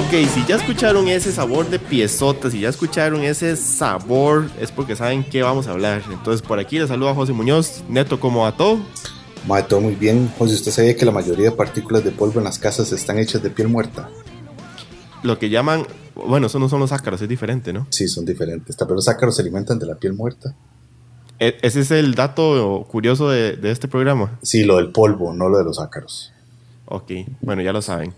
Ok, si ya escucharon ese sabor de piezotas, si ya escucharon ese sabor, es porque saben qué vamos a hablar. Entonces, por aquí les saluda José Muñoz. Neto, ¿cómo va todo? Ma, todo muy bien. José, ¿usted sabía que la mayoría de partículas de polvo en las casas están hechas de piel muerta? Lo que llaman, bueno, eso no son los ácaros, es diferente, ¿no? Sí, son diferentes. Pero los ácaros se alimentan de la piel muerta. E, ese es el dato curioso de, de este programa. Sí, lo del polvo, no lo de los ácaros. Ok, bueno, ya lo saben.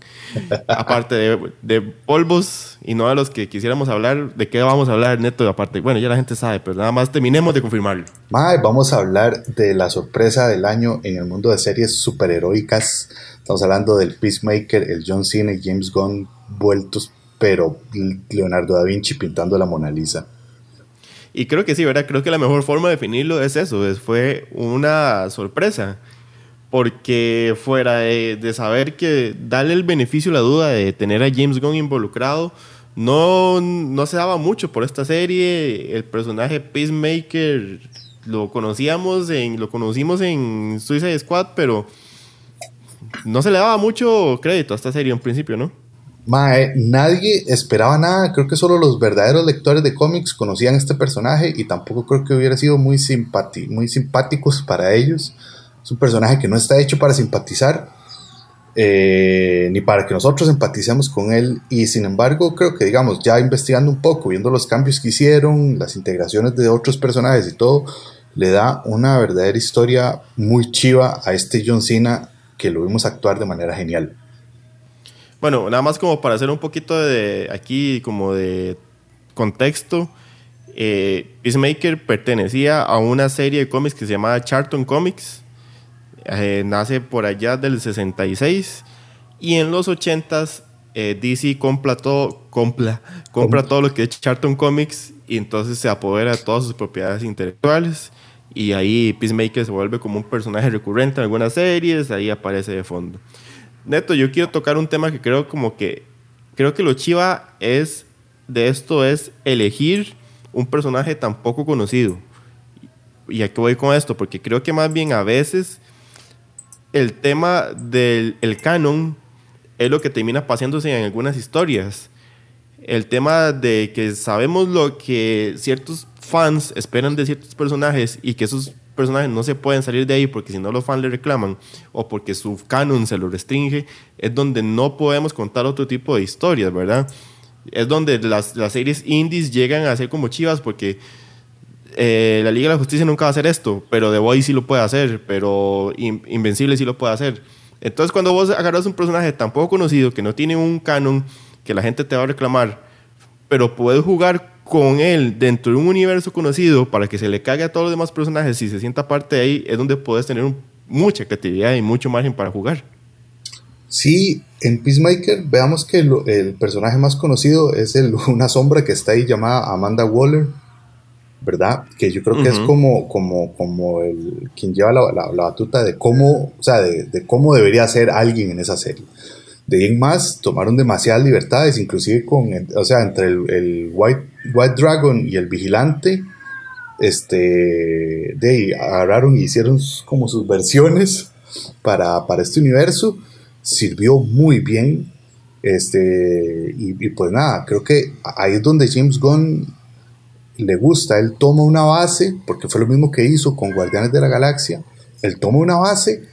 aparte de, polvos y no de los que quisiéramos hablar, ¿de qué vamos a hablar, Neto? Aparte, bueno, ya la gente sabe, pero nada más terminemos de confirmarlo. Mae, vamos a hablar de la sorpresa del año en el mundo de series superheroicas. Estamos hablando del Peacemaker, el John Cena y James Gunn vueltos, pero Leonardo da Vinci pintando la Mona Lisa. Y creo que sí, ¿verdad? Creo que la mejor forma de definirlo es eso, es, fue una sorpresa porque fuera de, saber que darle el beneficio a la duda de tener a James Gunn involucrado, no, no se daba mucho por esta serie. El personaje Peacemaker lo conocíamos en, lo conocimos en Suicide Squad, pero no se le daba mucho crédito a esta serie en principio, ¿no? Mae, nadie esperaba nada, creo que solo los verdaderos lectores de cómics conocían este personaje y tampoco creo que hubiera sido muy, muy simpáticos para ellos. Es un personaje que no está hecho para simpatizar, eh, ni para que nosotros empaticemos con él. Y sin embargo, creo que, digamos, ya investigando un poco, viendo los cambios que hicieron, las integraciones de otros personajes y todo, le da una verdadera historia muy chiva a este John Cena que lo vimos actuar de manera genial. Bueno, nada más como para hacer un poquito de aquí, como de contexto. Eh, Peacemaker pertenecía a una serie de cómics que se llamaba Charlton Comics eh, nace por allá del 66 y en los 80s eh, DC compra todo, compra, compra todo lo que es Charlton Comics y entonces se apodera de todas sus propiedades intelectuales y ahí Peacemaker se vuelve como un personaje recurrente en algunas series, ahí aparece de fondo. Neto, yo quiero tocar un tema que creo como que creo que lo chiva es de esto es elegir un personaje tan poco conocido. Y aquí voy con esto, porque creo que más bien a veces el tema del canon es lo que termina pasándose en algunas historias. El tema de que sabemos lo que ciertos fans esperan de ciertos personajes y que esos personajes no se pueden salir de ahí porque si no los fans le reclaman o porque su canon se lo restringe, es donde no podemos contar otro tipo de historias, ¿verdad? Es donde las, las series indies llegan a ser como chivas porque eh, la Liga de la Justicia nunca va a hacer esto, pero The Boy sí lo puede hacer, pero Invencible sí lo puede hacer. Entonces, cuando vos agarras un personaje tan poco conocido, que no tiene un canon, que la gente te va a reclamar, pero puedes jugar con él dentro de un universo conocido para que se le cague a todos los demás personajes y se sienta parte de ahí, es donde puedes tener mucha creatividad y mucho margen para jugar. Sí, en Peacemaker veamos que el personaje más conocido es el, una sombra que está ahí llamada Amanda Waller ¿verdad? Que yo creo que es como, como, como el, quien lleva la, la, batuta de cómo, o sea, de, de, cómo debería ser alguien en esa serie. De ahí en más, tomaron demasiadas libertades, inclusive con, o sea, entre el, el White, White Dragon y el Vigilante, este, de ahí agarraron y hicieron como sus versiones para, para este universo, sirvió muy bien, este, y, y pues nada, creo que ahí es donde James Gunn le gusta, él toma una base, porque fue lo mismo que hizo con Guardianes de la Galaxia, él toma una base,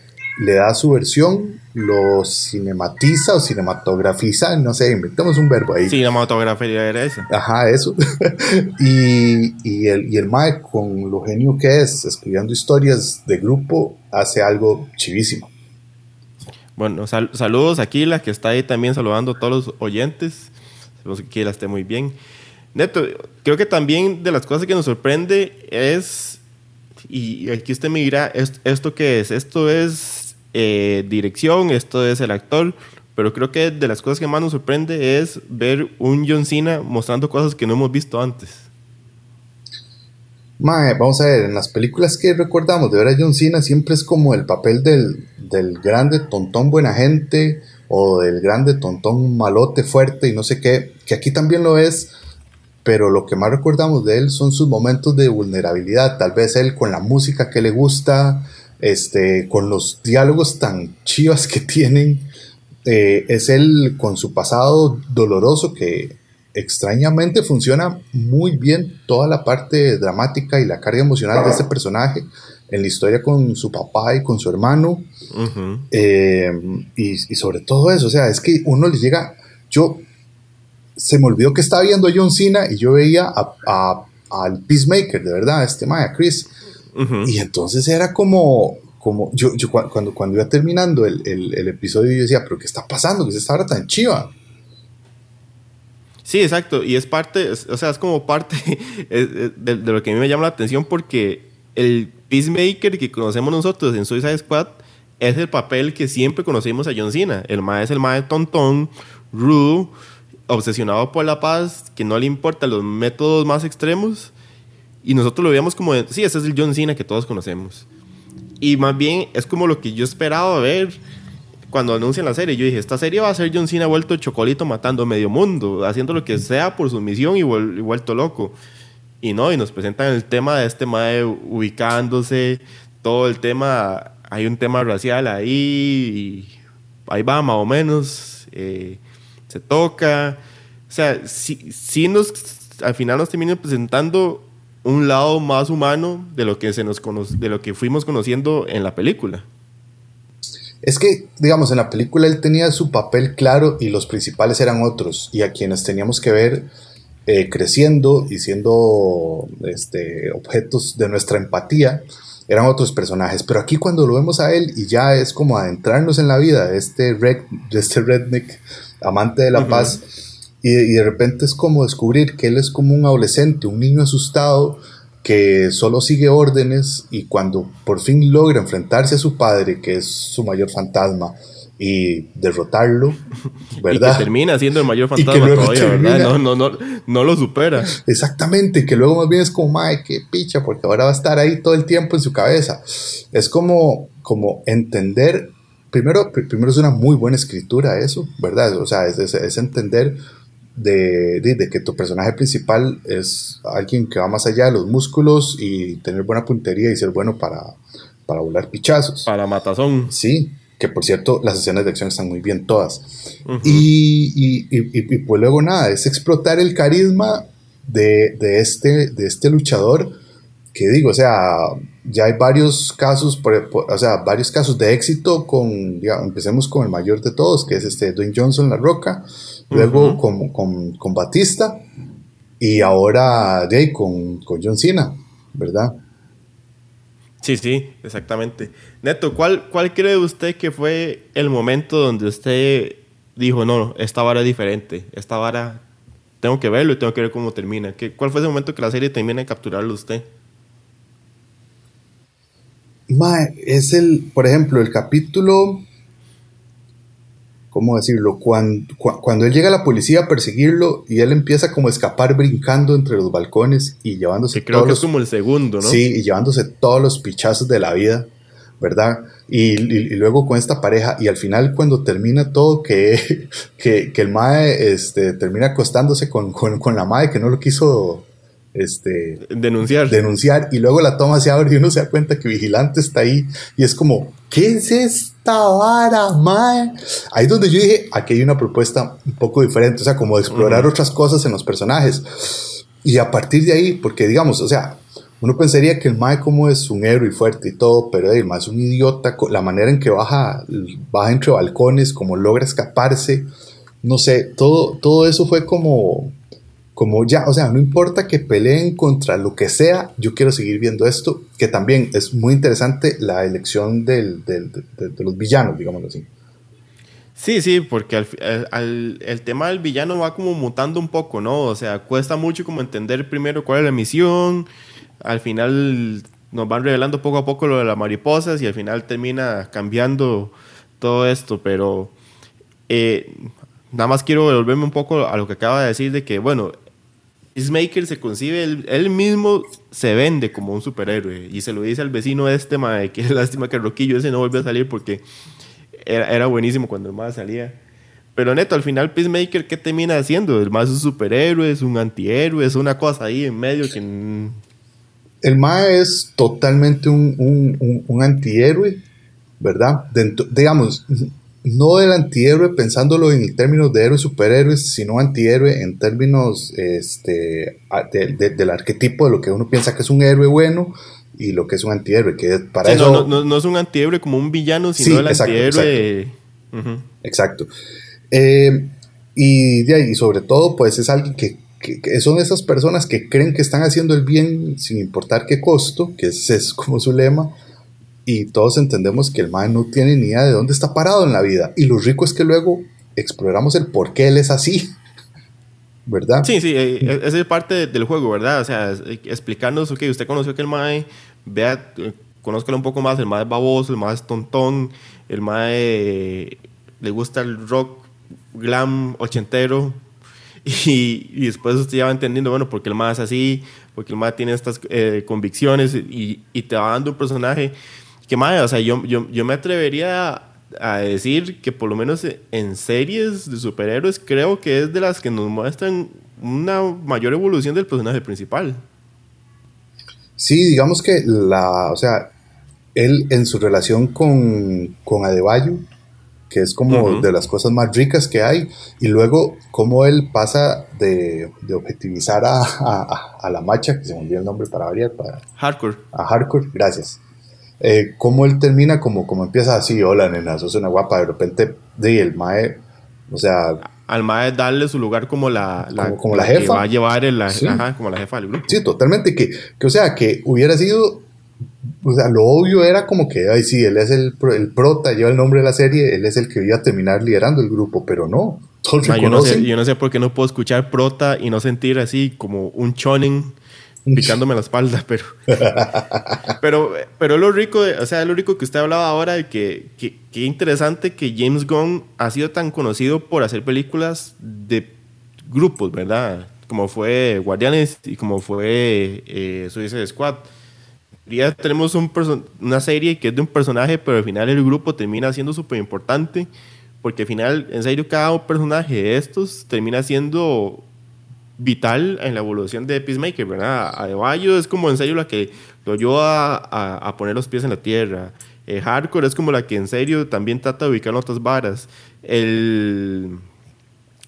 le da su versión, lo cinematiza o cinematografiza, no sé, inventamos un verbo ahí. Cinematografía era eso. Ajá, eso. y, y, el, y el Mae, con lo genio que es, escribiendo historias de grupo, hace algo chivísimo. Bueno, saludos a Kila, que está ahí también saludando a todos los oyentes. Esperemos que Kila esté muy bien. Neto, creo que también de las cosas que nos sorprende es, y aquí usted me dirá, ¿esto qué es? Esto es eh, dirección, esto es el actor, pero creo que de las cosas que más nos sorprende es ver un John Cena mostrando cosas que no hemos visto antes. Mae, vamos a ver, en las películas que recordamos de ver a John Cena siempre es como el papel del, del grande tontón buena gente o del grande tontón malote fuerte y no sé qué, que aquí también lo es, pero lo que más recordamos de él son sus momentos de vulnerabilidad, tal vez él con la música que le gusta, este, con los diálogos tan chivas que tienen, eh, es él con su pasado doloroso que extrañamente funciona muy bien toda la parte dramática y la carga emocional de este personaje en la historia con su papá y con su hermano. Eh, y, sobre todo eso, o sea, es que uno le llega, yo se me olvidó que estaba viendo a John Cena y yo veía a, al Peacemaker, de verdad, este Maya, Chris. Y entonces era como, como yo, yo cuando, cuando iba terminando el, el, episodio, yo decía, pero ¿qué está pasando? ¿Qué es esta hora tan chiva? Sí, exacto. Y es parte, o sea, es como parte de, de, lo que a mí me llama la atención porque el Peacemaker que conocemos nosotros en Suicide Squad es el papel que siempre conocimos a John Cena. El mae es el mae tontón, rude, obsesionado por la paz, que no le importan los métodos más extremos. Y nosotros lo veíamos como, sí, ese es el John Cena que todos conocemos. Y más bien es como lo que yo esperaba ver cuando anuncian la serie. Yo dije, esta serie va a ser John Cena vuelto chocolito matando medio mundo, haciendo lo que sea por su misión y, vuelto loco. Y no, y nos presentan el tema de este mae ubicándose, todo el tema, hay un tema racial ahí, ahí va más o menos, eh, se toca. O sea, sí, nos, al final nos terminan presentando un lado más humano de lo que, se nos de lo que fuimos conociendo en la película. Es que, digamos, en la película él tenía su papel claro y los principales eran otros, y a quienes teníamos que ver eh, creciendo y siendo este, objetos de nuestra empatía, eran otros personajes. Pero aquí cuando lo vemos a él y ya es como adentrarnos en la vida de este, red, de este redneck, amante de la paz, y, y, de repente es como descubrir que él es como un adolescente, un niño asustado que solo sigue órdenes y cuando por fin logra enfrentarse a su padre, que es su mayor fantasma, y derrotarlo, ¿verdad? Y que termina siendo el mayor fantasma todavía, ¿verdad? No, no, no, no lo supera. Exactamente, que luego más bien es como, madre, qué picha, porque ahora va a estar ahí todo el tiempo en su cabeza. Es como, como entender, primero, primero es una muy buena escritura eso, ¿verdad? O sea, es, es, entender de, de, que tu personaje principal es alguien que va más allá de los músculos y tener buena puntería y ser bueno para, para volar pichazos. Para matazón. Sí, que por cierto las escenas de acción están muy bien todas. y, y, pues luego nada, es explotar el carisma de, de, este, de este luchador, que digo, o sea, ya hay varios casos, o sea, varios casos de éxito con, digamos, empecemos con el mayor de todos, que es este Dwayne Johnson, La Roca, luego con, con, con, Batista y ahora de con, con John Cena, ¿verdad? Sí, sí, exactamente. Neto, ¿cuál, ¿cuál cree usted que fue el momento donde usted dijo, no, esta vara es diferente, esta vara tengo que verlo y tengo que ver cómo termina? ¿Qué, ¿Cuál fue ese momento que la serie termina de capturarlo usted? Es el, por ejemplo, el capítulo ¿cómo decirlo? Cuando, cuando él llega a la policía a perseguirlo y él empieza como a escapar brincando entre los balcones y llevándose... creo que es como el segundo, ¿no? Sí, y llevándose todos los pichazos de la vida, ¿verdad? Y, luego con esta pareja, y al final cuando termina todo, que, que, el Mae este, termina acostándose con, con, la Mae que no lo quiso este, denunciar. denunciar y luego la toma se abre y uno se da cuenta que Vigilante está ahí y es como, ¿qué es esta vara, mae? Ahí es donde yo dije, aquí hay una propuesta un poco diferente, o sea, como de explorar otras cosas en los personajes. Y a partir de ahí, porque digamos, o sea, uno pensaría que el mae como es un héroe fuerte y todo, pero el mae es un idiota, la manera en que baja, baja entre balcones, como logra escaparse, no sé, todo, todo eso fue como como ya, o sea, no importa que peleen contra lo que sea, yo quiero seguir viendo esto, que también es muy interesante la elección del, del, de, los villanos, digámoslo así. Sí, sí, porque al, el tema del villano va como mutando un poco, ¿no? O sea, cuesta mucho como entender primero cuál es la misión, al final nos van revelando poco a poco lo de las mariposas y al final termina cambiando todo esto, pero eh, nada más quiero devolverme un poco a lo que acaba de decir de que, bueno, Peacemaker se concibe, él, mismo se vende como un superhéroe y se lo dice al vecino este, mae, que lástima que Roquillo ese no volvió a salir porque era, buenísimo cuando el mae salía. Pero neto, al final Peacemaker, ¿qué termina haciendo? El mae es un superhéroe, es un antihéroe, es una cosa ahí en medio que... El mae es totalmente un, un, antihéroe, ¿verdad? digamos, no del antihéroe pensándolo en términos de héroes superhéroes, sino antihéroe en términos este, del arquetipo de lo que uno piensa que es un héroe bueno y lo que es un antihéroe. Que para eso... no, es un antihéroe como un villano, sino el antihéroe. Exacto. Eh, y, de ahí, sobre todo, pues es alguien que, son esas personas que creen que están haciendo el bien sin importar qué costo, que ese es como su lema y todos entendemos que el man no tiene ni idea de dónde está parado en la vida. Y lo rico es que luego exploramos el por qué él es así. ¿Verdad? Sí, sí, eh, eh, esa es parte del juego, ¿verdad? O sea, eh, explicarnos, ok, usted conoció que el mae, vea, conózcalo un poco más, el mae es baboso, el mae es tontón, el mae le gusta el rock glam ochentero, y, después usted ya va entendiendo, bueno, porque el mae es así, porque el mae tiene estas convicciones, y, y, te va dando un personaje que madre, o sea, yo, yo, yo me atrevería a, decir que por lo menos en series de superhéroes creo que es de las que nos muestran una mayor evolución del personaje principal. Sí, digamos que la, o sea, él en su relación con, con Adebayo, que es como de las cosas más ricas que hay, y luego cómo él pasa de, de objetivizar a, a, la macha, que se me olvidó el nombre para variar, para... Hardcore. A Hardcore, gracias eh, cómo él termina como, como empieza así, hola nena, sos una guapa, de repente, de el mae, o sea... Al mae darle su lugar como la, como, la, jefa. Que va a llevar el, ajá, como la jefa del grupo. Sí, totalmente, que, que, o sea, que hubiera sido, o sea, lo obvio era como que, ay, sí, él es el, el prota, lleva el nombre de la serie, él es el que iba a terminar liderando el grupo, pero no. Todos yo, no sé, yo no sé por qué no puedo escuchar prota y no sentir así como un choning picándome la espalda, pero, pero, pero lo rico, o sea, lo rico que usted hablaba ahora de que, que, interesante que James Gunn ha sido tan conocido por hacer películas de grupos, ¿verdad? Como fue Guardianes y como fue eh, Suicide Squad. Ya tenemos un una serie que es de un personaje, pero al final el grupo termina siendo súper importante, porque al final, en serio, cada personaje de estos termina siendo vital en la evolución de Peacemaker, ¿verdad? Adebayo es como en serio la que lo ayuda a, a, poner los pies en la tierra. Eh, Hardcore es como la que en serio también trata de ubicar otras varas. El.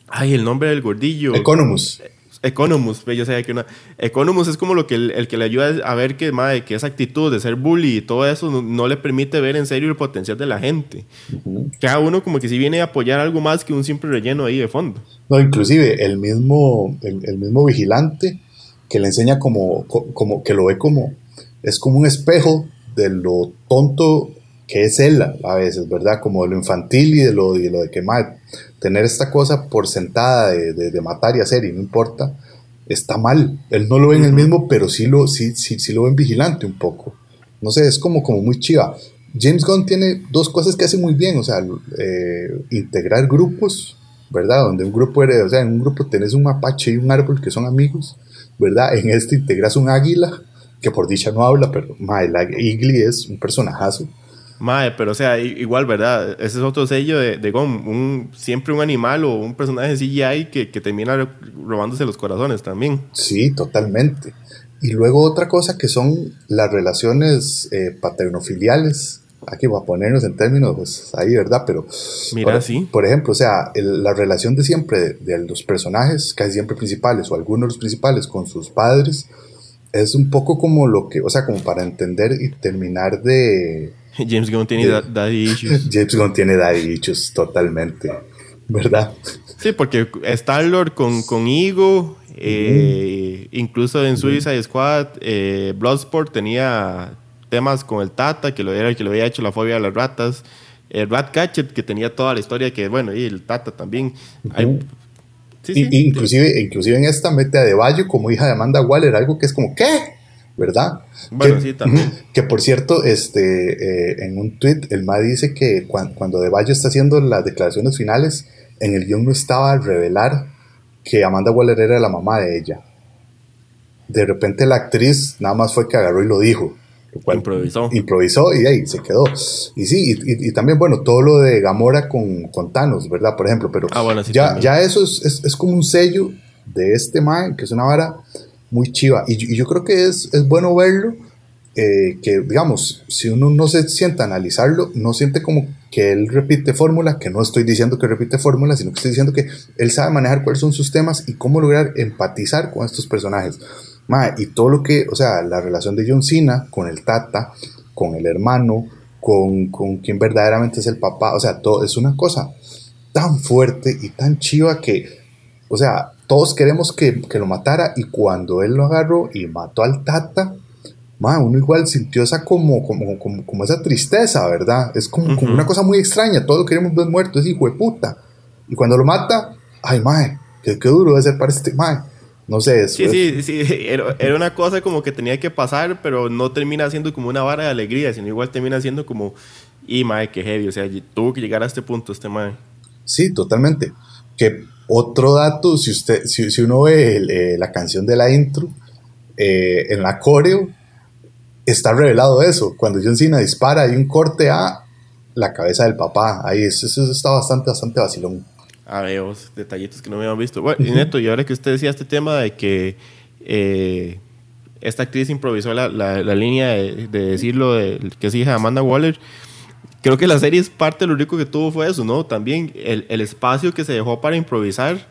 Ay, el nombre del gordillo. Economus. Economus, pues, yo sabía que una. Economus es como lo que el, que le ayuda a ver que, madre, que esa actitud de ser bully y todo eso no, le permite ver en serio el potencial de la gente. Cada uno como que si viene a apoyar algo más que un simple relleno ahí de fondo. No, inclusive el mismo, el, mismo vigilante que le enseña como, como, que lo ve como, es como un espejo de lo tonto que es él a veces, ¿verdad? Como de lo infantil y de lo, de, lo de que mal tener esta cosa por sentada de, matar y hacer y no importa, está mal. Él no lo ve en el mismo, pero sí lo, sí, sí, sí lo ven vigilante un poco. No sé, es como, como muy chiva. James Gunn tiene dos cosas que hace muy bien, o sea, eh, integrar grupos, ¿verdad? Donde un grupo o sea, en un grupo tenés un mapache y un árbol que son amigos, ¿verdad? En este integras un águila, que por dicha no habla, pero ma, el Igli es un personajazo. Mae, pero o sea, igual, ¿verdad? Ese es otro sello de, de GOM. Un, siempre un animal o un personaje CGI que, que termina robándose los corazones también. Sí, totalmente. Y luego otra cosa que son las relaciones eh, paternofiliales. Aquí va a ponernos en términos, pues ahí, ¿verdad? Pero. Mira, sí. Por ejemplo, o sea, la relación de siempre de, los personajes, casi siempre principales, o algunos de los principales, con sus padres, es un poco como lo que, o sea, como para entender y terminar de James Gunn tiene daddy issues. James Gunn tiene daddy issues totalmente, ¿verdad? Sí, porque Star-Lord con, con Ego, eh, incluso en Suicide Squad, eh, Bloodsport tenía temas con el Tata, que lo, era, que lo había hecho la fobia a las ratas. El Ratcatcher, que tenía toda la historia, que bueno, y el Tata también. inclusive, inclusive en esta mete a De Bayo como hija de Amanda Waller, algo que es como, ¿qué? ¿verdad? Bueno, que, sí, también. Que por cierto, este, eh, en un tweet, el MA dice que cuando, De Bayo está haciendo las declaraciones finales, en el guion no estaba al revelar que Amanda Waller era la mamá de ella. De repente la actriz nada más fue que agarró y lo dijo. Improvisó. Improvisó y ahí se quedó. Y sí, y, también, bueno, todo lo de Gamora con, con Thanos, ¿verdad? Por ejemplo, pero ah, ya, ya eso es, es, como un sello de este man, que es una vara muy chiva. Y, yo creo que es, es bueno verlo, eh, que digamos, si uno no se sienta a analizarlo, no siente como que él repite fórmula, que no estoy diciendo que repite fórmula, sino que estoy diciendo que él sabe manejar cuáles son sus temas y cómo lograr empatizar con estos personajes. Y todo lo que, o sea, la relación de John Cena con el Tata, con el hermano, con, con quien verdaderamente es el papá, o sea, todo es una cosa tan fuerte y tan chiva que, o sea, todos queremos que, que lo matara y cuando él lo agarró y mató al Tata, uno igual sintió esa como, como, como, como esa tristeza, ¿verdad? Es como, como, una cosa muy extraña, todos queremos ver muerto, es hijo de puta. Y cuando lo mata, ay, mae, qué, qué duro debe ser para este mae. No sé, eso. Sí, sí, sí, era, era, una cosa como que tenía que pasar, pero no termina siendo como una vara de alegría, sino igual termina siendo como, y mae, qué heavy, o sea, tuvo que llegar a este punto este mae. Sí, totalmente. Que otro dato, si, usted, si, si uno ve eh, la canción de la intro, eh, en la coreo, está revelado eso. Cuando John Cena dispara, hay un corte a la cabeza del papá. Ahí eso, está bastante, bastante vacilón. A ver, detallitos que no me visto. Bueno, y Neto, y ahora que usted decía este tema de que eh, esta actriz improvisó la, la, línea de, decirlo de, que es hija de Amanda Waller, creo que la serie es parte de lo rico que tuvo fue eso, ¿no? También el, el espacio que se dejó para improvisar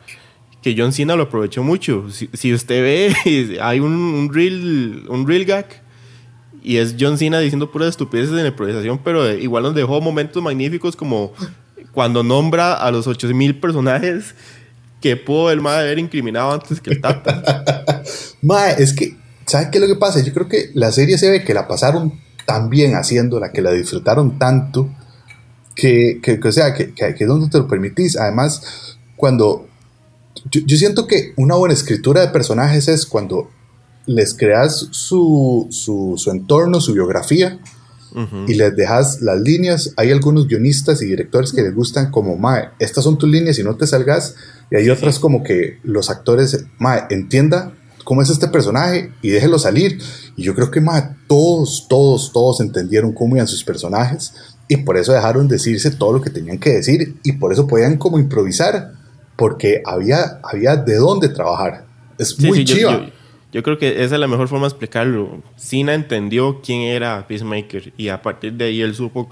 que John Cena lo aprovechó mucho. Si, si usted ve, hay un, un, un real gag y es John Cena diciendo puras estupideces en improvisación, pero igual nos dejó momentos magníficos como cuando nombra a los 8000 personajes que pudo el MAE haber incriminado antes que el Tata. mae, es que, ¿sabes qué es lo que pasa? Yo creo que la serie se ve que la pasaron tan bien haciéndola, que la disfrutaron tanto, que, que, o sea, que, que, que donde te lo permitís. Además, cuando. Yo, yo siento que una buena escritura de personajes es cuando les creas su, su, su entorno, su biografía, y les dejas las líneas. Hay algunos guionistas y directores que les gustan como, Mae, estas son tus líneas y no te salgas. Y hay otras como que los actores, Mae, entienda cómo es este personaje y déjelo salir. Y yo creo que, Mae, todos, todos, todos entendieron cómo iban sus personajes y por eso dejaron decirse todo lo que tenían que decir y por eso podían como improvisar, porque había, había de dónde trabajar. Es muy chido yo creo que esa es la mejor forma de explicarlo. Cena entendió quién era Peacemaker y a partir de ahí él supo,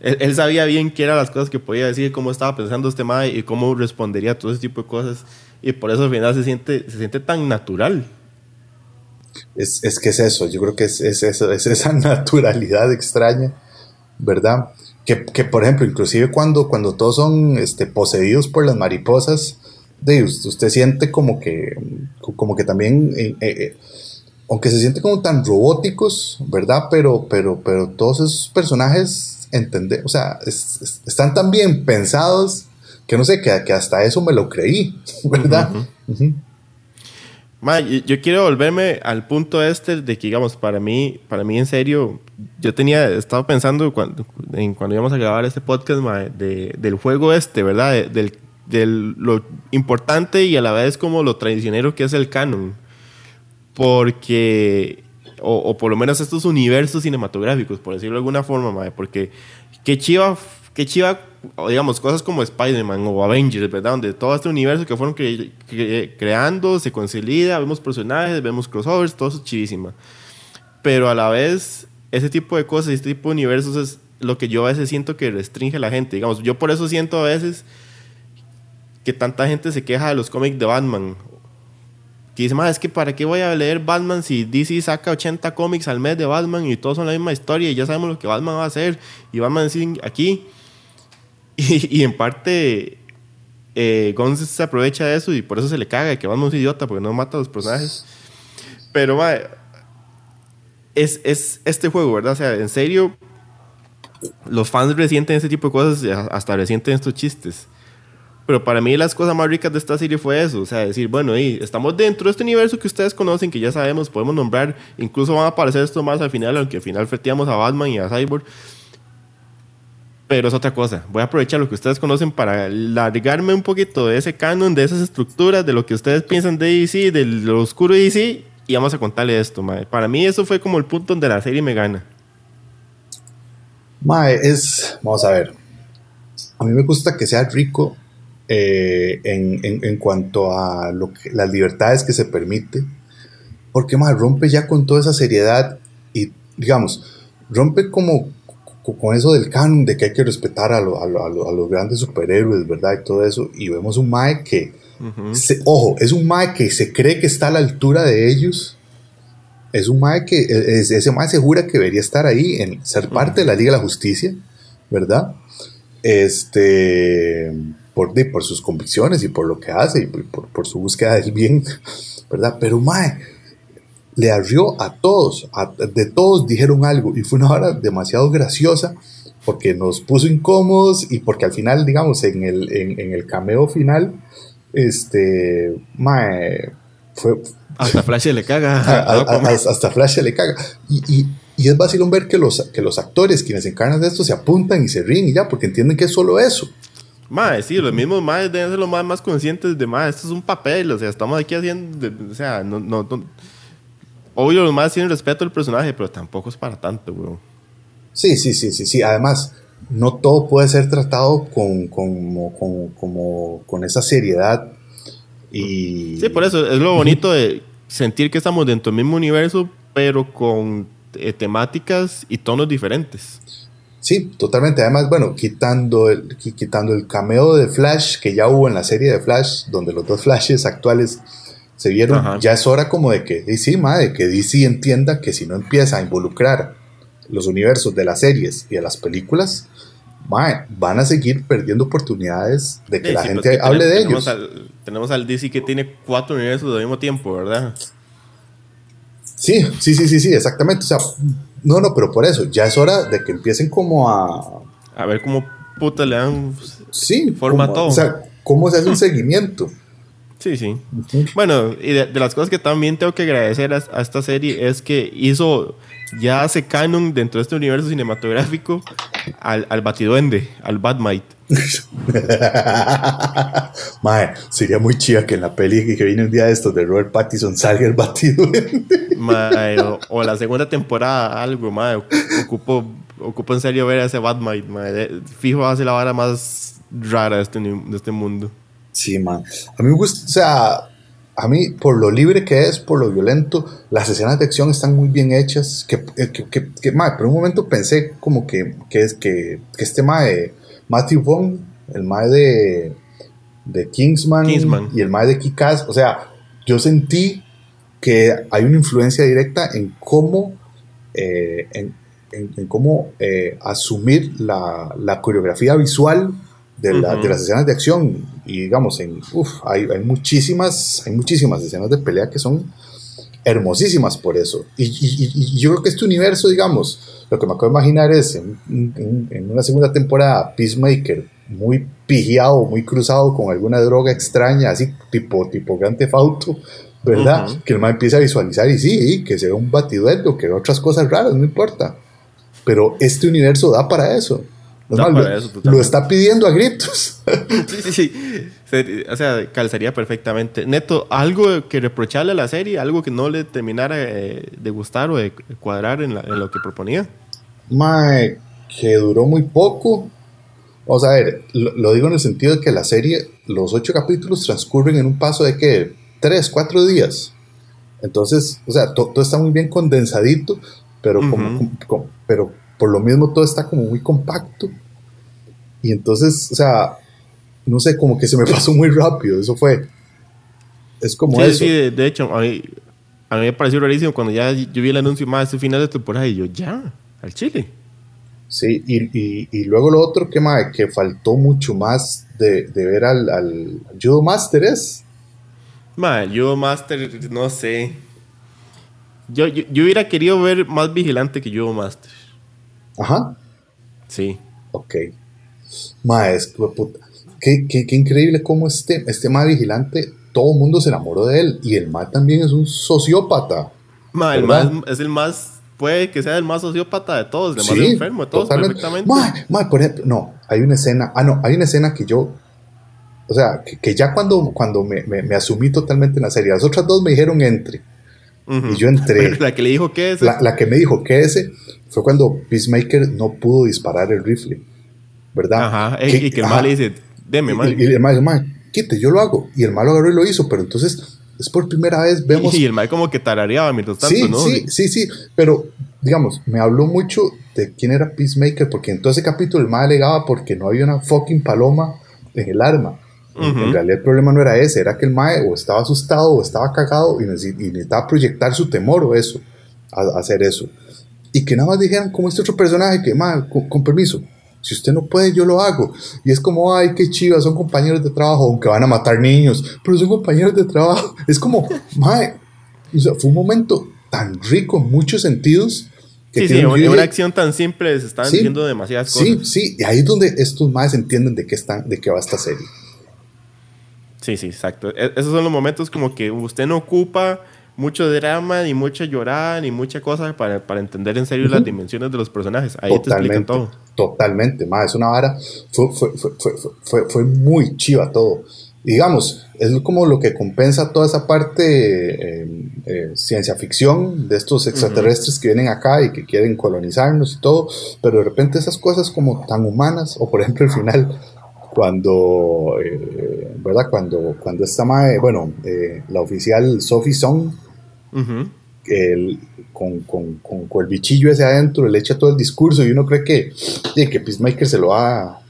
él, sabía bien qué eran las cosas que podía decir, cómo estaba pensando este mae y cómo respondería a todo ese tipo de cosas. Y por eso al final se siente, se siente tan natural. Es, es que es eso, yo creo que es, es, eso, es esa naturalidad extraña, ¿verdad? Que, que, por ejemplo, inclusive cuando, cuando todos son este, poseídos por las mariposas, de usted, siente como que, como que también, eh, eh, eh, aunque se siente como tan robóticos, ¿verdad? Pero, pero, pero todos esos personajes, entender, o sea, están tan bien pensados que no sé, que, que, hasta eso me lo creí, ¿verdad? yo quiero volverme al punto este de que, digamos, para mí, para mí en serio, yo tenía, estaba pensando cuando, en cuando íbamos a grabar este podcast, de, del juego este, ¿verdad? del de lo importante y a la vez como lo traicionero que es el canon. Porque, o, por lo menos estos universos cinematográficos, por decirlo de alguna forma, porque qué chiva, qué chiva, digamos, cosas como Spider-Man o Avengers, ¿verdad? Donde todo este universo que fueron creando se consolida, vemos personajes, vemos crossovers, todo es chivísima. Pero a la vez, ese tipo de cosas, este tipo de universos es lo que yo a veces siento que restringe a la gente. Digamos, yo por eso siento a veces que tanta gente se queja de los cómics de Batman. Que dice, es que para qué voy a leer Batman si DC saca 80 cómics al mes de Batman y todos son la misma historia y ya sabemos lo que Batman va a hacer y Batman aquí. Y, en parte, eh, se aprovecha de eso y por eso se le caga que Batman es idiota porque no mata a los personajes. Pero, es, es este juego, ¿verdad? O sea, en serio, los fans resienten ese tipo de cosas, hasta resienten estos chistes. Pero para mí las cosas más ricas de esta serie fue eso, o sea, decir, bueno, y estamos dentro de este universo que ustedes conocen, que ya sabemos, podemos nombrar, incluso van a aparecer esto más al final, aunque al final freteamos a Batman y a Cyborg. Pero es otra cosa. Voy a aprovechar lo que ustedes conocen para largarme un poquito de ese canon, de esas estructuras, de lo que ustedes piensan de DC, de lo oscuro de DC, y vamos a contarle esto, mae. Para mí eso fue como el punto donde la serie me gana. Mae, es, vamos a ver. A mí me gusta que sea rico eh, en, en, cuanto a lo que, las libertades que se permite, porque más rompe ya con toda esa seriedad y, digamos, rompe como, con eso del canon, de que hay que respetar a, los grandes superhéroes, ¿verdad? Y todo eso. Y vemos un Mae que, ojo, es un Mae que se cree que está a la altura de ellos. Es un Mae que, e, ese Mae se jura que debería estar ahí, en ser parte de la Liga de la Justicia, ¿verdad? Este, por, por sus convicciones y por lo que hace y por, por su búsqueda del bien, ¿verdad? Pero Mae le arrió a todos, de todos dijeron algo y fue una hora demasiado graciosa porque nos puso incómodos y porque al final, digamos, en el, en, el cameo final, este, mae, fue... Hasta Flash le caga. hasta Flash le caga. Y, y, y, es vacilón ver que los, que los actores, quienes encarnan de esto, se apuntan y se ríen y ya, porque entienden que es solo eso. Mae, sí, los mismos maes deben ser los más, más conscientes de, mae, esto es un papel, o sea, estamos aquí haciendo, o sea, no, no obvio, los más tienen respeto al personaje, pero tampoco es para tanto, weón. Sí, sí, sí, sí, sí. Además, no todo puede ser tratado con, con, como, con esa seriedad. Y... Sí, por eso es lo bonito de sentir que estamos dentro del mismo universo, pero con eh, temáticas y tonos diferentes. Sí, totalmente. Además, bueno, quitando el, quitando el cameo de Flash que ya hubo en la serie de Flash, donde los dos Flashes actuales se vieron, ya es hora como de que, sí, de que DC entienda que si no empieza a involucrar los universos de las series y de las películas, van a seguir perdiendo oportunidades de que la gente pues hable de ellos. Al, tenemos al DC que tiene cuatro universos al mismo tiempo, ¿verdad? Sí, sí, sí, sí, sí, exactamente. O sea, no, no, pero por eso, ya es hora de que empiecen como a... A ver cómo puta le dan sí, forma todo. O sea, cómo se hace un seguimiento. Sí, sí. Bueno, y de, las cosas que también tengo que agradecer a, esta serie es que hizo, ya hace canon dentro de este universo cinematográfico al, al Batiduende, al Batmite. Mae, sería muy chida que en la peli que viene un día de estos de Robert Pattinson salga el Batiduende. Mae, o, la segunda temporada, algo, mae. Ocupo, ocupo en serio ver a ese Batmite, mae. Fijo, hace la vara más rara de este, de este mundo. Sí, man. A mí me gusta, o sea, a mí, por lo libre que es, por lo violento, las escenas de acción están muy bien hechas. Que, eh, que, que, que por un momento pensé como que, que es que, que este mae, Matthew Vaughn, el mae de, de Kingsman, y el mae de Kikaz, o sea, yo sentí que hay una influencia directa en cómo, eh, en, en, cómo eh, asumir la, la coreografía visual de, las escenas de acción. Y digamos, en, hay, hay, muchísimas, hay muchísimas escenas de pelea que son hermosísimas por eso. Y, yo creo que este universo, digamos, lo que me acabo de imaginar es en, una segunda temporada, Peacemaker, muy pigiado, muy cruzado con alguna droga extraña, así tipo, tipo Grande Fauto, ¿verdad? Que el man empieza a visualizar y sí, que sea un batiduelo, que otras cosas raras, no importa. Pero este universo da para eso lo, está pidiendo a gritos. sí, sí, sí. O sea, calzaría perfectamente. Neto, ¿algo que reprocharle a la serie? ¿Algo que no le terminara eh, de gustar o de cuadrar en, lo que proponía? Mae, que duró muy poco. Vamos a ver, lo, digo en el sentido de que la serie, los ocho capítulos transcurren en un paso de que tres, cuatro días. Entonces, o sea, todo está muy bien condensadito, pero, como, pero por lo mismo todo está como muy compacto. Y entonces, o sea, no sé, como que se me pasó muy rápido, eso fue. Es como sí, eso. Sí, de, hecho, a mí, a mí me pareció rarísimo cuando ya yo vi el anuncio más este final de temporada y yo, ya, al Chile. Sí, y, y, luego lo otro que, que faltó mucho más de, de ver al, al, Judo Master es. Ma, Judo Master, no sé. Yo, yo, yo, hubiera querido ver más vigilante que Judo Master. Ajá. Sí. Ok. Maestro, puta. Qué, qué, qué, increíble cómo este, este ma vigilante, todo el mundo se enamoró de él. Y el ma también es un sociópata. Ma, el ma es, el más, puede que sea el más sociópata de todos, el más enfermo de todos, perfectamente. Ma, ma, por ejemplo, no, hay una escena, ah, no, hay una escena que yo, o sea, que, ya cuando, cuando me, me, asumí totalmente en la serie, las otras dos me dijeron entre. Y yo entré. la que le dijo que ese. La, la, que me dijo que ese fue cuando Peacemaker no pudo disparar el rifle. ¿Verdad? Ajá, y que el mal le dice, deme, mal. Y, el mal dice, mal, quite, yo lo hago. Y el mal lo agarró y lo hizo, pero entonces es por primera vez vemos. Y el mal como que tarareaba mientras tanto, sí, ¿no? Sí, sí, sí, pero, digamos, me habló mucho de quién era Peacemaker, porque en todo ese capítulo el mae alegaba porque no había una fucking paloma en el arma. En realidad el problema no era ese, era que el mae o estaba asustado o estaba cagado y, necesitaba proyectar su temor o eso, a, hacer eso. Y que nada más dijeran como este otro personaje que, mae, con, permiso, si usted no puede, yo lo hago. Y es como, ay, qué chiva, son compañeros de trabajo, aunque van a matar niños, pero son compañeros de trabajo. Es como, mae, fue un momento tan rico en muchos sentidos. Que sí, sí, una, acción tan simple, se están diciendo demasiadas cosas. Sí, sí, y ahí es donde estos más entienden de qué, están, de qué va esta serie. Sí, sí, exacto. E, esos son los momentos como que usted no ocupa mucho drama, ni mucha llorada, ni mucha cosa para, para entender en serio las dimensiones de los personajes. Ahí te explican todo. Totalmente, más es una vara. Fue, fue, fue, fue, fue muy chiva todo. Digamos, es como lo que compensa toda esa parte eh, eh, ciencia ficción de estos extraterrestres que vienen acá y que quieren colonizarnos y todo, pero de repente esas cosas como tan humanas, o por ejemplo el final, cuando, eh, ¿verdad? Cuando, cuando esta madre, bueno, la oficial Sophie Song, con, con, con, el bichillo ese adentro, le echa todo el discurso y uno cree que, que Peacemaker se lo va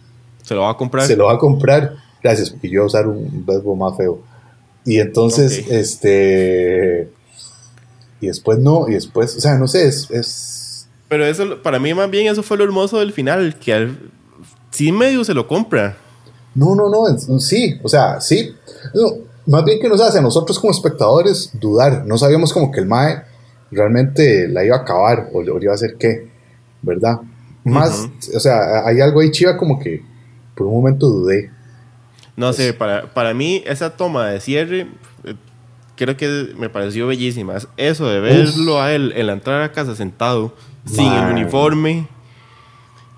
se lo va a comprar. Se lo va a comprar Gracias, porque yo voy a usar un verbo más feo. Y entonces, este. Y después no, y después, o sea, no sé, es, Pero eso, para mí más bien eso fue lo hermoso del final, que al, sí medio se lo compra. No, no, no, sí, o sea, sí. más bien que nos hace a nosotros como espectadores dudar. No sabíamos como que el MAE realmente la iba a acabar o, iba a hacer qué, ¿verdad? Más, o sea, hay algo ahí chiva como que por un momento dudé. No sé, para, para mí esa toma de cierre eh, creo que me pareció bellísima. Eso de verlo a él en la entrada a casa sentado, sin el uniforme,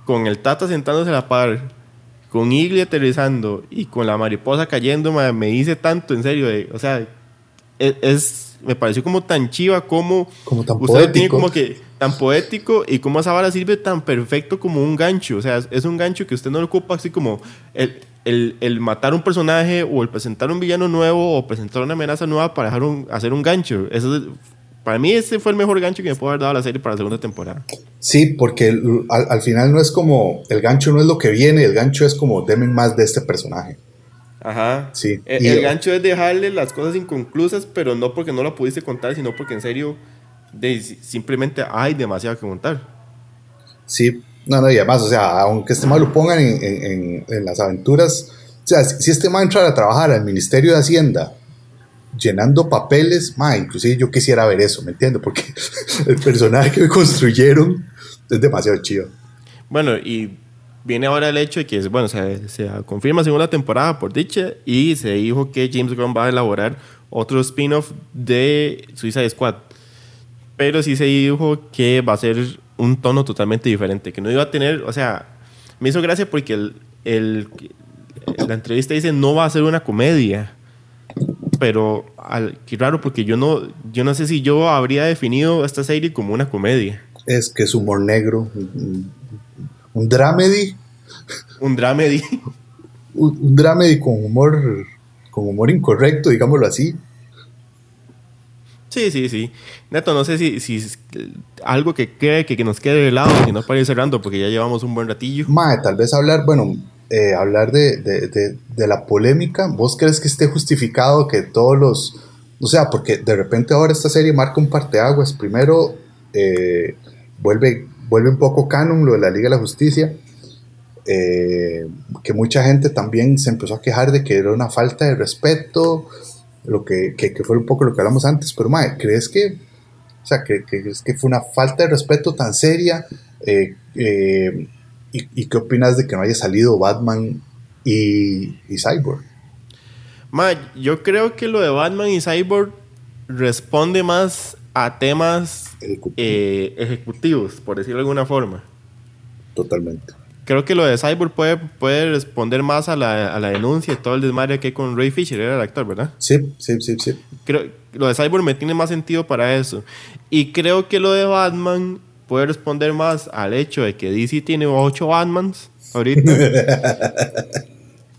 con el Tata sentándose a la par, con Igli aterrizando y con la mariposa cayendo, me dice tanto, en serio. o sea, e, es, me pareció como tan chiva como, como tan usted poético. tiene como que tan poético y como esa vara sirve tan perfecto como un gancho. O sea, es un gancho que usted no lo ocupa así como el, el, el, matar un personaje o el presentar un villano nuevo o presentar una amenaza nueva para dejar un, hacer un gancho. Eso para mí ese fue el mejor gancho que me pudo haber dado la serie para la segunda temporada. Sí, porque al, al, final no es como, el gancho no es lo que viene, el gancho es como, denme más de este personaje. Ajá. Sí. El, gancho es dejarle las cosas inconclusas, pero no porque no la pudiste contar, sino porque en serio de, simplemente hay demasiado que contar. Sí, no, no, y además, o sea, aunque este mal lo pongan en, en, las aventuras, o sea, si, este mal entra a trabajar al Ministerio de Hacienda llenando papeles, ma, inclusive yo quisiera ver eso, ¿me entiendes? Porque el personaje que me construyeron es demasiado chido. Bueno, y viene ahora el hecho de que, bueno, se, se confirma segunda temporada por dicha y se dijo que James Gunn va a elaborar otro spin-off de Suicide Squad. Pero sí se dijo que va a ser un tono totalmente diferente, que no iba a tener, o sea, me hizo gracia porque el, el, la entrevista dice no va a ser una comedia, pero al, qué raro porque yo no, yo no sé si yo habría definido esta serie como una comedia. Es que es humor negro, un, dramedy. Un dramedy. un, un dramedy con humor, con humor incorrecto, digámoslo así. Sí, sí, sí. Neto, no sé si, si algo que cree que, nos quede de lado, si no para ir cerrando, porque ya llevamos un buen ratillo. Mae, tal vez hablar, bueno, eh, hablar de, de, de, la polémica. ¿Vos crees que esté justificado que todos los. O sea, porque de repente ahora esta serie marca un parteaguas. Primero, eh, vuelve, vuelve un poco canon lo de la Liga de la Justicia. Eh, que mucha gente también se empezó a quejar de que era una falta de respeto lo que, que, fue un poco lo que hablamos antes, pero mae, ¿crees que, o sea, que, que fue una falta de respeto tan seria? Eh, eh, y, qué opinas de que no haya salido Batman y, y Cyborg? Mae, yo creo que lo de Batman y Cyborg responde más a temas eh, ejecutivos, por decirlo de alguna forma. Totalmente creo que lo de Cyborg puede, puede responder más a la, a la denuncia y todo el desmadre que hay con Ray Fisher, era el actor, ¿verdad? Sí, sí, sí, sí. Creo, lo de Cyborg me tiene más sentido para eso. Y creo que lo de Batman puede responder más al hecho de que DC tiene ocho Batmans ahorita.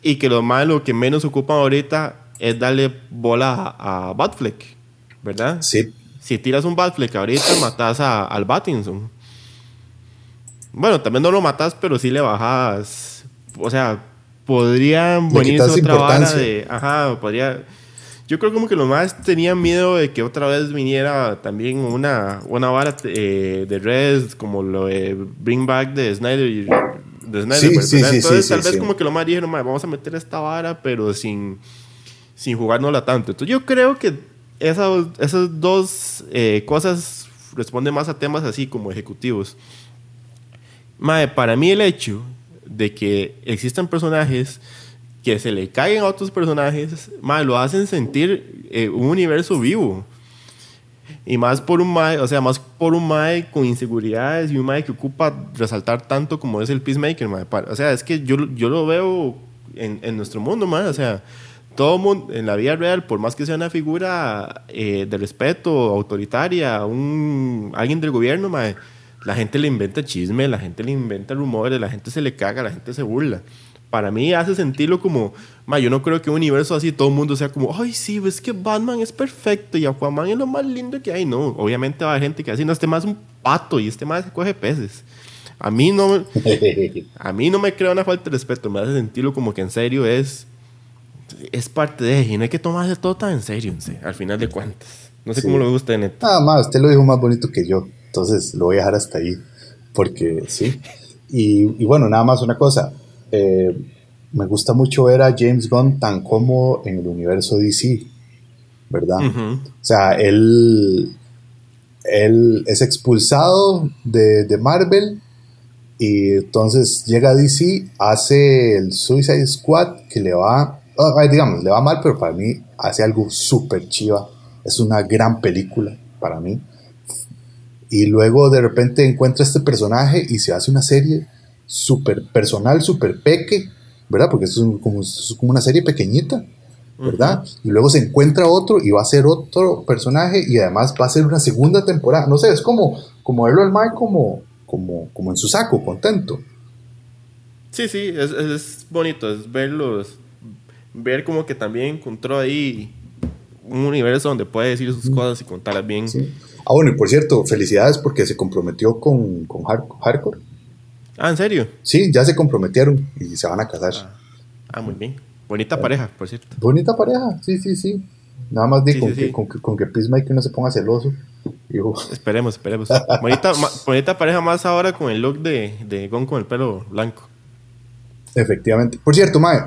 y que lo malo que menos ocupan ahorita es darle bola a, Batfleck, ¿verdad? Sí. si tiras un Batfleck ahorita, matas a, al Battinson. Bueno, también no lo matas, pero sí le bajas. O sea, podrían venirse otra vara de. Ajá, podría. Yo creo como que los más tenían miedo de que otra vez viniera también una, una vara eh, de Reds, como lo de Bring Back de Snyder. De Snyder sí, sí, sí, Entonces, tal vez como que los más dijeron, vamos a meter esta vara, pero sin, sin jugárnosla tanto. Entonces, yo creo que esas, esas dos eh, cosas responden más a temas así como ejecutivos. Mae, para mí el hecho de que existan personajes que se le caigan a otros personajes, mae, lo hacen sentir eh, un universo vivo. Y más por un mae, o sea, más por un mae con inseguridades y un mae que ocupa resaltar tanto como es el Peacemaker, mae. O sea, es que yo, yo lo veo en, en nuestro mundo, mae. O sea, todo mundo en la vida real, por más que sea una figura eh, de respeto, autoritaria, un, alguien del gobierno, mae, la gente le inventa chisme, la gente le inventa rumores, la gente se le caga, la gente se burla. Para mí hace sentirlo como, ma, yo no creo que un universo así todo el mundo sea como, ay, sí, ves que Batman es perfecto y Aquaman es lo más lindo que hay. No, obviamente va a haber gente que así, no, este más es un pato y este más coge peces. A mí no, a mí no me crea una falta de respeto, me hace sentirlo como que en serio es, es parte de, y no hay que tomarse todo tan en serio, al final de cuentas. No sé cómo lo ve usted, Neto. Nada más, usted lo dijo más bonito que yo. Entonces lo voy a dejar hasta ahí, porque sí. Y, bueno, nada más una cosa. Eh, me gusta mucho ver a James Gunn tan cómodo en el universo DC, ¿verdad? O sea, él, él es expulsado de, de, Marvel y entonces llega a DC, hace el Suicide Squad que le va, ah, digamos, le va mal, pero para mí hace algo súper chiva. Es una gran película para mí y luego de repente encuentra este personaje y se hace una serie súper personal, súper peque, ¿verdad? Porque es como, como una serie pequeñita, ¿verdad? Y luego se encuentra otro y va a ser otro personaje y además va a ser una segunda temporada. No sé, es como, como verlo al Mike como, como, como en su saco, contento. Sí, sí, es, es bonito, es verlos, ver como que también encontró ahí un universo donde puede decir sus cosas y contarlas bien. Sí. Ah, bueno, y por cierto, felicidades porque se comprometió con, con Hardcore. Ah, ¿en serio? Sí, ya se comprometieron y se van a casar. Ah, ah muy bien. Bonita pareja, por cierto. Bonita pareja, sí, sí, sí. Nada más di con, Que, con, que, Peacemaker no se ponga celoso. Esperemos, esperemos. bonita, bonita pareja más ahora con el look de, de Gon con el pelo blanco. Efectivamente. Por cierto, Mae,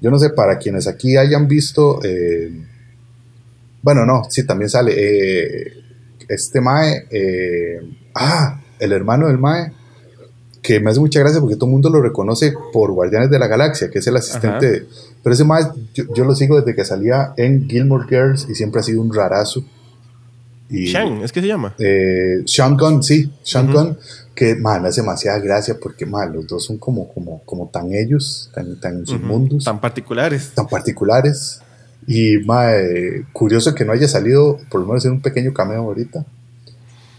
yo no sé, para quienes aquí hayan visto... Eh, bueno, no, sí, también sale... Eh, este Mae, eh, ah, el hermano del Mae, que me hace mucha gracia porque todo el mundo lo reconoce por Guardianes de la Galaxia, que es el asistente. pero ese Mae, yo, lo sigo desde que salía en Gilmore Girls y siempre ha sido un rarazo. Y, Shang, ¿es que se llama? Eh, Sean Gunn, sí, Sean Gunn, que me hace demasiada gracia porque mae, los dos son como, como, como tan ellos, tan, tan en sus mundos. Tan particulares. Tan particulares. Y mae, curioso que no haya salido, por lo menos en un pequeño cameo ahorita.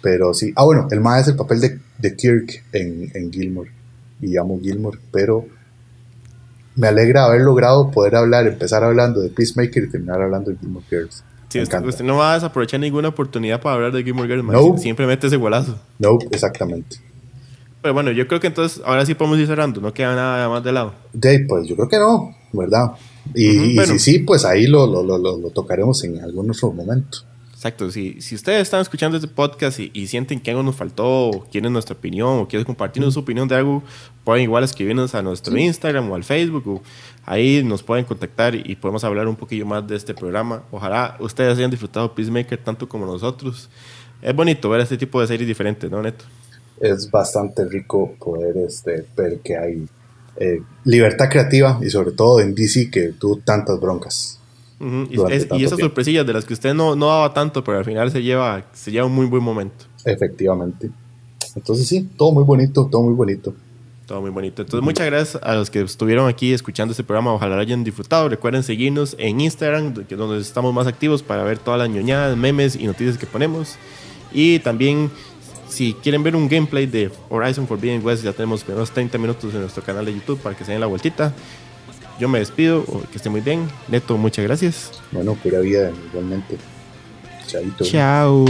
Pero sí. Ah, bueno, el mae es el papel de, de Kirk en, en Gilmore. Y amo Gilmore, pero me alegra haber logrado poder hablar, empezar hablando de Peacemaker y terminar hablando de Gilmore Girls. Sí, usted, no va a desaprovechar ninguna oportunidad para hablar de Gilmore Girls, no. simplemente ese golazo. No, exactamente. Pero bueno, yo creo que entonces ahora sí podemos ir cerrando, no queda nada más de lado. De, pues yo creo que no, ¿verdad? Y, si sí, pues ahí lo, lo, lo, lo, tocaremos en algún otro momento. Exacto, si, si ustedes están escuchando este podcast y, sienten que algo nos faltó, o quieren nuestra opinión, o quieren compartirnos su opinión de algo, pueden igual escribirnos a nuestro Instagram o al Facebook, o ahí nos pueden contactar y podemos hablar un poquillo más de este programa. Ojalá ustedes hayan disfrutado Peacemaker tanto como nosotros. Es bonito ver este tipo de series diferentes, ¿no, Neto? Es bastante rico poder este, ver que hay eh, libertad creativa y sobre todo en DC que tuvo tantas broncas. Y, esas sorpresillas de las que usted no, no daba tanto, pero al final se lleva, se lleva un muy buen momento. Efectivamente. Entonces sí, todo muy bonito, todo muy bonito. Todo muy bonito. Entonces, muchas gracias a los que estuvieron aquí escuchando este programa. Ojalá lo hayan disfrutado. Recuerden seguirnos en Instagram, es donde estamos más activos para ver todas las ñoñadas, memes y noticias que ponemos. Y también si quieren ver un gameplay de Horizon Forbidden West, ya tenemos unos 30 minutos en nuestro canal de YouTube para que se den la vueltita. Yo me despido, que esté muy bien. Neto, muchas gracias. Bueno, pura vida, igualmente. Chaito. Chao.